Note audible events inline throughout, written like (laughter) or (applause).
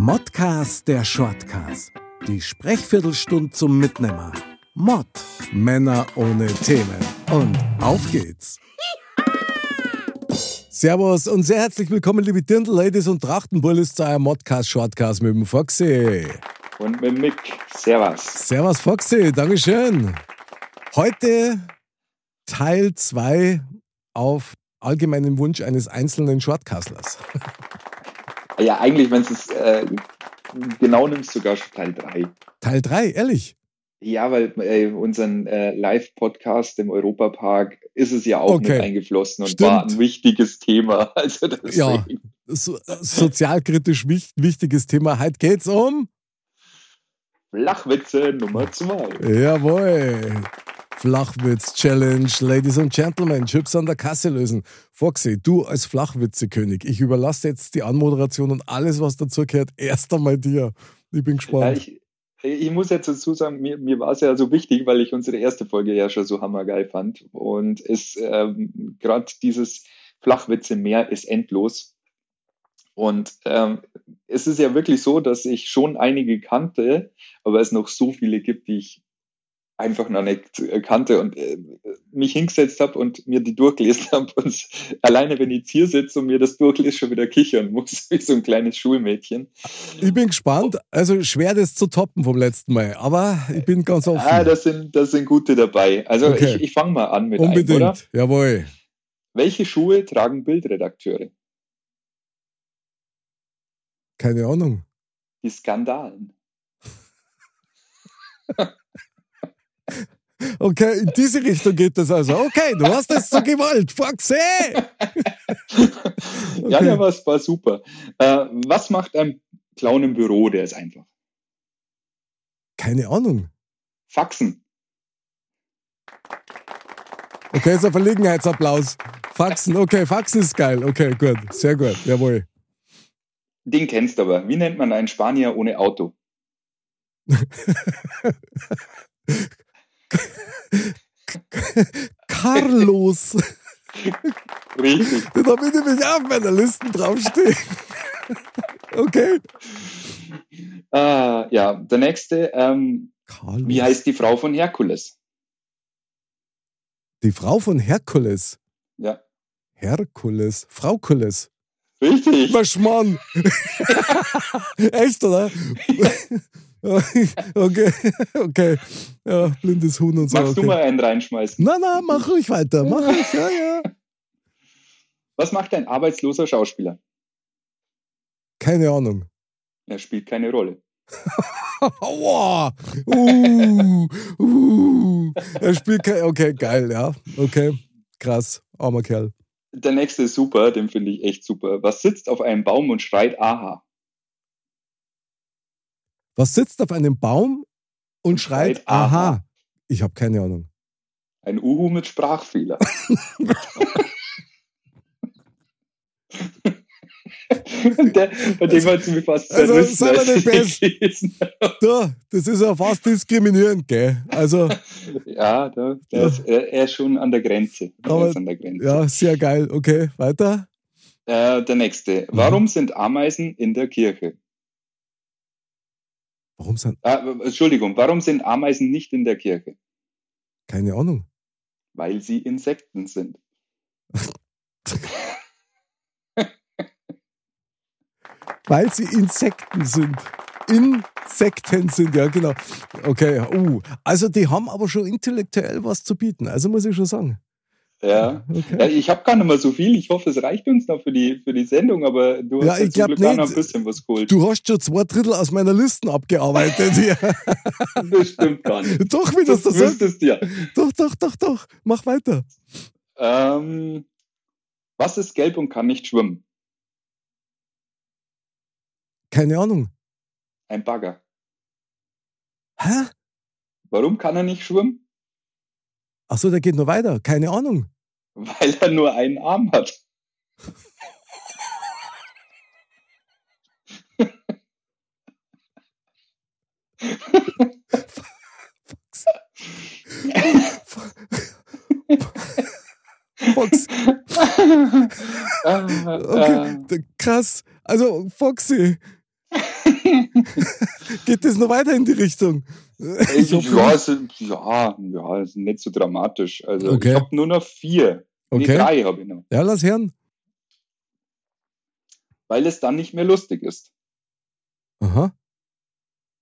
Modcast der Shortcast. Die Sprechviertelstunde zum Mitnehmer. Mod. Männer ohne Themen. Und auf geht's. Servus und sehr herzlich willkommen, liebe Dirndl-Ladies und Trachtenbullis, zu einem Modcast-Shortcast mit dem Foxy. Und mit Mick. Servus. Servus, Foxy. Dankeschön. Heute Teil 2 auf allgemeinen Wunsch eines einzelnen Shortcastlers. Ja, eigentlich, wenn du es äh, genau nimmst, sogar schon Teil 3. Teil 3, ehrlich? Ja, weil äh, unseren äh, Live-Podcast im Europapark ist es ja auch Okay. mit eingeflossen und Stimmt. war ein wichtiges Thema. (laughs) Also. Ja, so, sozialkritisch wich, wichtiges Thema. Heute geht's um. Flachwitze Nummer 2. Jawohl. Flachwitz-Challenge, Ladies and Gentlemen, Chips an der Kasse lösen. Foxy, du als Flachwitze-König, ich überlasse jetzt die Anmoderation und alles, was dazu gehört, erst einmal dir. Ich bin Ja, gespannt. ich, ich muss jetzt dazu sagen, mir, mir war es ja so wichtig, weil ich unsere erste Folge ja schon so hammergeil fand. Und es ähm, gerade dieses Flachwitze-Meer ist endlos. Und ähm, es ist ja wirklich so, dass ich schon einige kannte, aber es noch so viele gibt, die ich einfach noch nicht kannte und äh, mich hingesetzt habe und mir die durchgelesen (laughs) habe. Und alleine, wenn ich jetzt hier sitze und mir das durchlese, schon wieder kichern muss, (laughs) wie so ein kleines Schulmädchen. Ich bin gespannt. Also schwer, das zu toppen vom letzten Mal, aber ich bin ganz offen. Ah, das sind, das sind gute dabei. Also Okay. ich, ich fange mal an mit einem, Unbedingt. oder? Jawohl. Welche Schuhe tragen Bildredakteure? Keine Ahnung. Die Skandalen. (laughs) Okay, in diese Richtung geht das also. Okay, du hast es so gewollt. Foxy! (laughs) Ja, ja, was war super. Äh, was macht ein Clown im Büro? Der ist einfach. Keine Ahnung. Faxen. Okay, ist ein Verlegenheitsapplaus. Faxen, okay, Faxen ist geil. Okay, gut, sehr gut, jawohl. Den kennst du aber. Wie nennt man einen Spanier ohne Auto? (laughs) Carlos, Richtig. habe ich nämlich auch auf meiner Liste draufstehen. (laughs) Okay. Ah, ja, der nächste. Ähm, wie heißt die Frau von Herkules? Die Frau von Herkules. Ja. Herkules. Fraukules. Richtig. Verschmann. (laughs) Echt, oder? (laughs) okay, okay. Ja, blindes Huhn und so. Magst okay. du mal einen reinschmeißen? Na, na, mach ruhig weiter. Mach (laughs) ruhig, ja, ja. Was macht ein arbeitsloser Schauspieler? Keine Ahnung. Er spielt keine Rolle. Aua! Uh, uh. Er spielt kein. Okay, geil, ja. Okay, krass. Armer Kerl. Der nächste ist super, den finde ich echt super. Was sitzt auf einem Baum und schreit Aha? Was sitzt auf einem Baum und schreit schreit Aha. Aha? Ich habe keine Ahnung. Ein Uhu mit Sprachfehler. (laughs) Der, bei dem hat sie mir fast Also, zerrissen. sei mal als der ich Best. gelesen habe. Da, das ist ja fast diskriminierend, gell? Also, Ja, da, der ist, er, er ist schon an der Grenze. Er Aber- an der Grenze. ja, sehr geil. Okay, weiter. Äh, der nächste. Warum sind Ameisen in der Kirche? Warum sind. Ah, Entschuldigung, warum sind Ameisen nicht in der Kirche? Keine Ahnung. Weil sie Insekten sind. (laughs) Weil sie Insekten sind. Insekten sind, ja, genau. Okay, uh. Also, die haben aber schon intellektuell was zu bieten. Also, muss ich schon sagen. Ja. Okay. ja ich habe gar nicht mehr so viel. Ich hoffe, es reicht uns noch für die, für die Sendung, aber du Ja, hast ja, ich zum Glück auch noch nicht. ein bisschen was geholt. Du hast schon zwei Drittel aus meiner Listen abgearbeitet hier. (laughs) Das stimmt gar nicht. (laughs) doch, wie das Das sagt. wüsstest du ja. Doch, doch, doch, doch. Mach weiter. Ähm, was ist gelb und kann nicht schwimmen? keine Ahnung. Ein Bagger. Hä? Warum kann er nicht schwimmen? Ach so, der geht noch weiter. Keine Ahnung. Weil er nur einen Arm hat. Fox. (laughs) Ah, Okay, d- krass. Also, Foxy. (laughs) Geht das noch weiter in die Richtung? Ich hoffe ja, es ist, ja, ja, ist nicht so dramatisch. Also Okay. ich habe nur noch vier. Nee, Okay. drei habe ich noch. Ja, lass hören. Weil es dann nicht mehr lustig ist. Aha.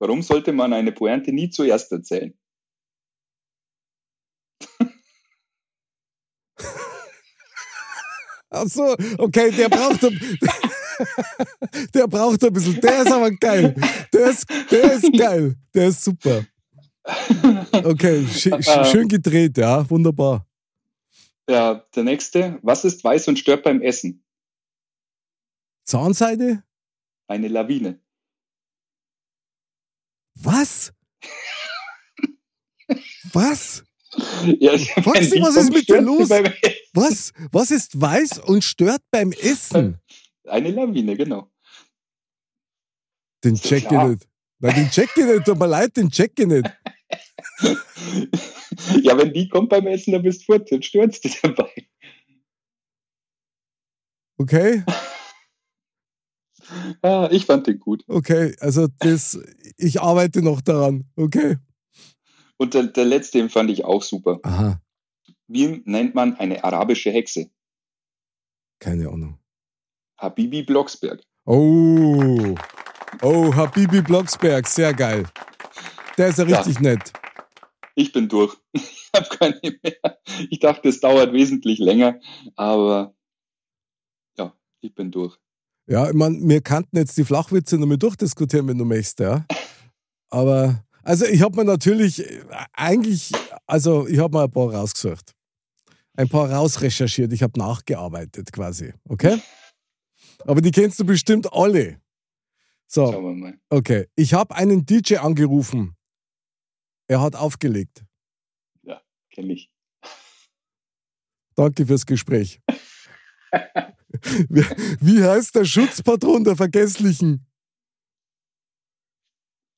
Warum sollte man eine Pointe nie zuerst erzählen? Ach so, okay, der braucht (laughs) der braucht ein bisschen. Der ist aber geil. Der ist, der ist geil. Der ist super. Okay, sch, (laughs) sch, schön gedreht, ja, wunderbar. Ja, der nächste. Was ist weiß und stört beim Essen? Zahnseide? Eine Lawine. Was? Was? Ja, Foxy, was ist mit dir los? Was? Was ist weiß und stört beim Essen? (laughs) Eine Lawine, genau. Den check ich nicht. Nein, den check ich nicht. Tut mir leid, den check ich nicht. (laughs) ja, wenn die kommt beim Essen, dann bist du fort, dann stürzt dich dabei. Okay? (laughs) Ah, ich fand den gut. Okay, also das, ich arbeite noch daran. Okay. Und der, der letzte, den fand ich auch super. Aha, Wie nennt man eine arabische Hexe? keine Ahnung. Habibi Blocksberg. Oh, oh, Habibi Blocksberg, sehr geil. Der ist ja Ja. richtig nett. Ich bin durch. (laughs) Ich habe keine mehr. Ich dachte, es dauert wesentlich länger, aber ja, ich bin durch. Ja, ich meine, wir kannten jetzt die Flachwitze noch mal durchdiskutieren, wenn du möchtest, ja. Aber, also ich habe mir natürlich eigentlich, also ich habe mir ein paar rausgesucht. Ein paar rausrecherchiert, ich habe nachgearbeitet quasi, okay? Aber die kennst du bestimmt alle. So, Schauen wir mal. okay. Ich habe einen DJ angerufen. Er hat aufgelegt. Kenne ich. Danke fürs Gespräch. (laughs) wie, wie heißt der Schutzpatron der Vergesslichen?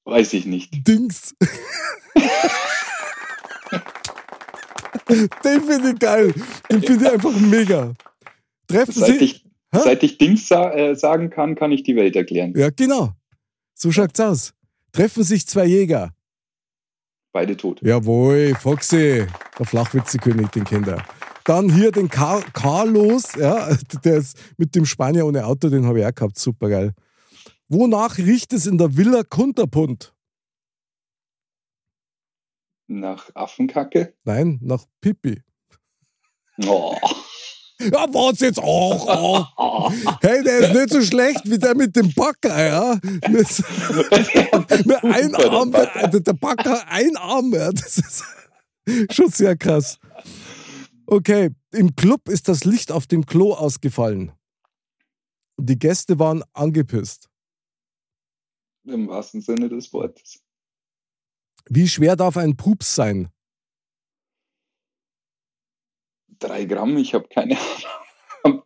Weiß ich nicht. Dings. (laughs) Den finde ich geil. Den finde ich einfach mega. Treffen Sie. ich, Hä? seit ich Dings sa äh, sagen kann, kann ich die Welt erklären. Ja, genau. So schaut's aus. Treffen sich zwei Jäger. Beide tot. Jawohl, Foxy, der Flachwitzekönig, den kennt er. Dann hier den Car Carlos, ja, (laughs) der ist mit dem Spanier ohne Auto, den habe ich auch gehabt, super geil. Wonach riecht es in der Villa Kunterpunt? Nach Affenkacke. Nein, nach Pipi. Oh. Ja, was jetzt auch? Oh. Hey, der ist nicht so schlecht wie der mit dem Backer, ja. (laughs) Mit, mit ein Arm, der, der Backer, ein Arm, ja. Das ist schon sehr krass. Okay, im Club ist das Licht auf dem Klo ausgefallen. Die Gäste waren angepisst. Im wahrsten Sinne des Wortes. Wie schwer darf ein Pups sein? Drei Gramm, ich habe keine Ahnung.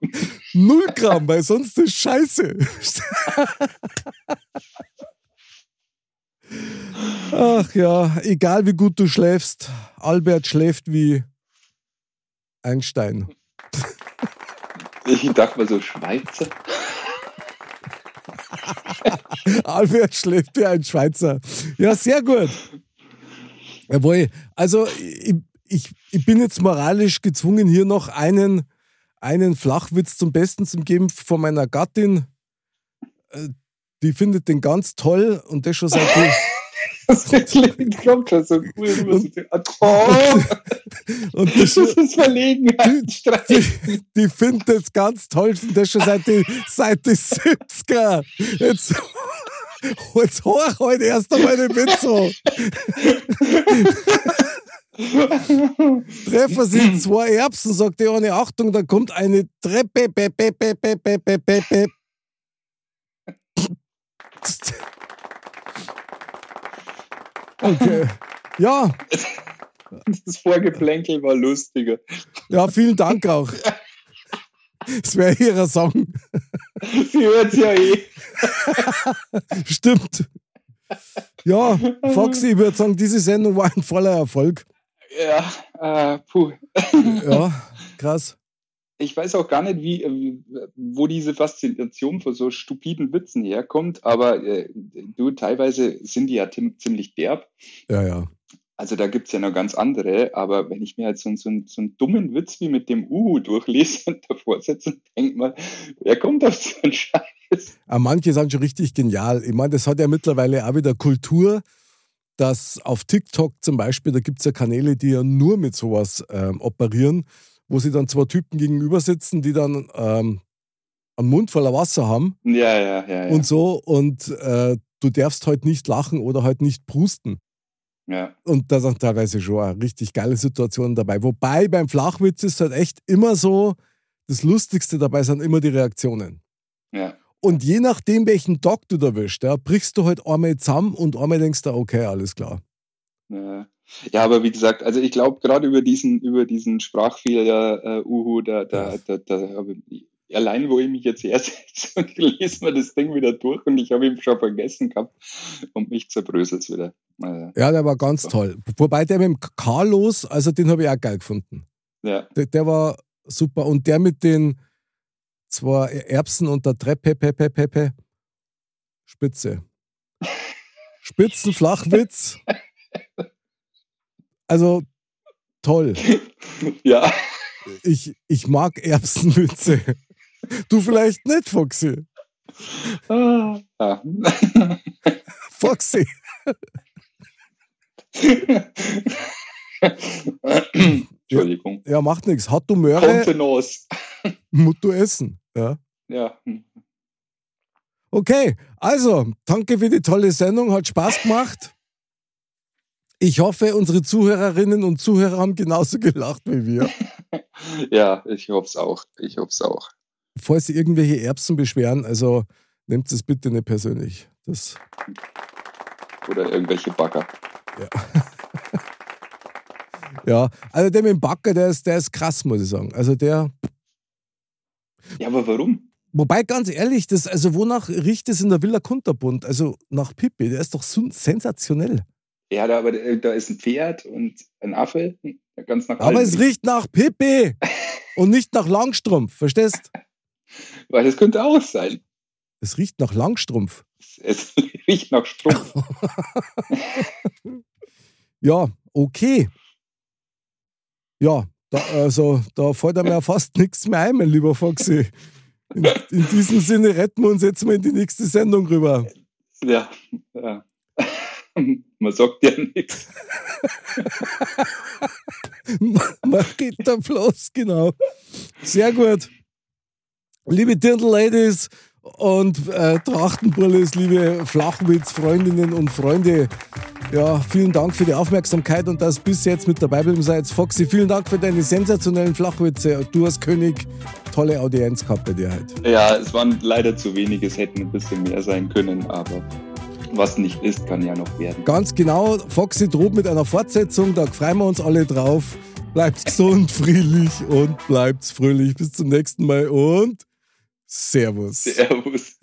Null Gramm, weil sonst ist Scheiße. Ach ja, egal wie gut du schläfst, Albert schläft wie Einstein. Ich dachte mal so Schweizer. Albert schläft wie ein Schweizer. Ja, sehr gut. Jawohl. Also, ich, ich, ich bin jetzt moralisch gezwungen, hier noch einen, einen Flachwitz zum Besten zu geben von meiner Gattin. Äh, Die findet den ganz toll und das schon seit. (laughs) Das kommt schon so cool. Oh, (laughs) und das ist Verlegenheit. die, die findet das ganz toll und das schon seit den seit die 70er. Jetzt, (laughs) jetzt hoch heute erst einmal den Witz so. Treffen Sie (clears throat) zwei Erbsen, sagt die eine Achtung, da kommt eine Treppe. Be, be, be, be, be, be, be, be. Okay. Ja. Das Vorgeplänkel war lustiger. Ja, vielen Dank auch. Das wäre ihrer Song. Sie hört ja eh. Stimmt. Ja, Foxy, ich würde sagen, diese Sendung war ein voller Erfolg. Ja, äh, puh. Ja, (laughs) krass. Ich weiß auch gar nicht, wie, äh, wo diese Faszination vor so stupiden Witzen herkommt, aber äh, du, teilweise sind die ja ziemlich derb. Ja, ja. Also da gibt's ja noch ganz andere, aber wenn ich mir halt so, so, so einen dummen Witz wie mit dem Uhu durchlese und davor sitze und denke mal, wer kommt auf so einen Scheiß? Aber manche sind schon richtig genial. Ich meine, das hat ja mittlerweile auch wieder Kultur, dass auf TikTok zum Beispiel, da gibt's ja Kanäle, die ja nur mit sowas ähm, operieren, wo sie dann zwei Typen gegenüber sitzen, die dann ähm, einen Mund voller Wasser haben. Ja, ja, ja. ja. Und so. Und äh, du darfst halt nicht lachen oder halt nicht prusten. Ja. Und da sind teilweise schon richtig geile Situationen dabei. Wobei beim Flachwitz ist halt echt immer so, das Lustigste dabei sind immer die Reaktionen. Ja. Und je nachdem, welchen Tag du da wischst, ja, brichst du halt einmal zusammen und einmal denkst du, okay, alles klar. Ja, aber wie gesagt, also ich glaube, gerade über diesen, über diesen Sprachfehler, äh, Uhu, da, da, da, da, allein, wo ich mich jetzt erst (laughs) lesen wir das Ding wieder durch und ich habe ihn schon vergessen gehabt und mich zerbröselt es wieder. Also, ja, der war ganz super. toll. Wobei der mit dem Carlos, also den habe ich auch geil gefunden. Ja. Der, der, war super. Und der mit den zwei Erbsen und der Treppe, Pepe, Pepe, Spitze. Spitzenflachwitz. Also toll. Ja. Ich, ich mag Erbsenwitze. Du vielleicht nicht, Foxy. Ah, ja. Foxy. (laughs) Entschuldigung. Ja, macht nichts. Hat du Möhre, Kontenance. (laughs) musst du essen. Ja. Ja. Okay, also, danke für die tolle Sendung. Hat Spaß gemacht. Ich hoffe, unsere Zuhörerinnen und Zuhörer haben genauso gelacht wie wir. (laughs) ja, ich hoffe es auch. Ich hoffe es auch. Falls Sie irgendwelche Erbsen beschweren, also nehmt es bitte nicht persönlich. Das Oder irgendwelche Bagger. Ja. (laughs) ja, also der mit dem Backer, der ist, der ist krass, muss ich sagen. Also der. Ja, aber warum? Wobei, ganz ehrlich, das, also wonach riecht es in der Villa Kunterbund? Also nach Pippi, der ist doch so sensationell. Ja, da, aber da ist ein Pferd und ein Affe, ganz nach Aber es riecht nach Pippi (laughs) und nicht nach Langstrumpf, verstehst? Weil das könnte auch sein. Es riecht nach Langstrumpf. Es (laughs) riecht nach Strumpf. (laughs) ja, okay. Ja, da, also da fällt mir ja fast nichts mehr ein, mein lieber Foxy. In, in, diesem Sinne retten wir uns jetzt mal in die nächste Sendung rüber. Ja, ja. (laughs) Man sagt ja nichts. (laughs) Man geht da bloß, genau. Sehr gut. Liebe Dirndl-Ladies, und äh, Trachtenbrillis, liebe Flachwitz-Freundinnen und Freunde. Ja, vielen Dank für die Aufmerksamkeit und das bis jetzt mit dabei bleiben seid. Foxy, vielen Dank für deine sensationellen Flachwitze. Du hast König, tolle Audienz gehabt bei dir heute. Ja, es waren leider zu wenige, es hätten ein bisschen mehr sein können, aber was nicht ist, kann ja noch werden. Ganz genau, Foxy droht mit einer Fortsetzung, da freuen wir uns alle drauf. Bleibt gesund, (laughs) friedlich und bleibt fröhlich. Bis zum nächsten Mal und Servus. Servus.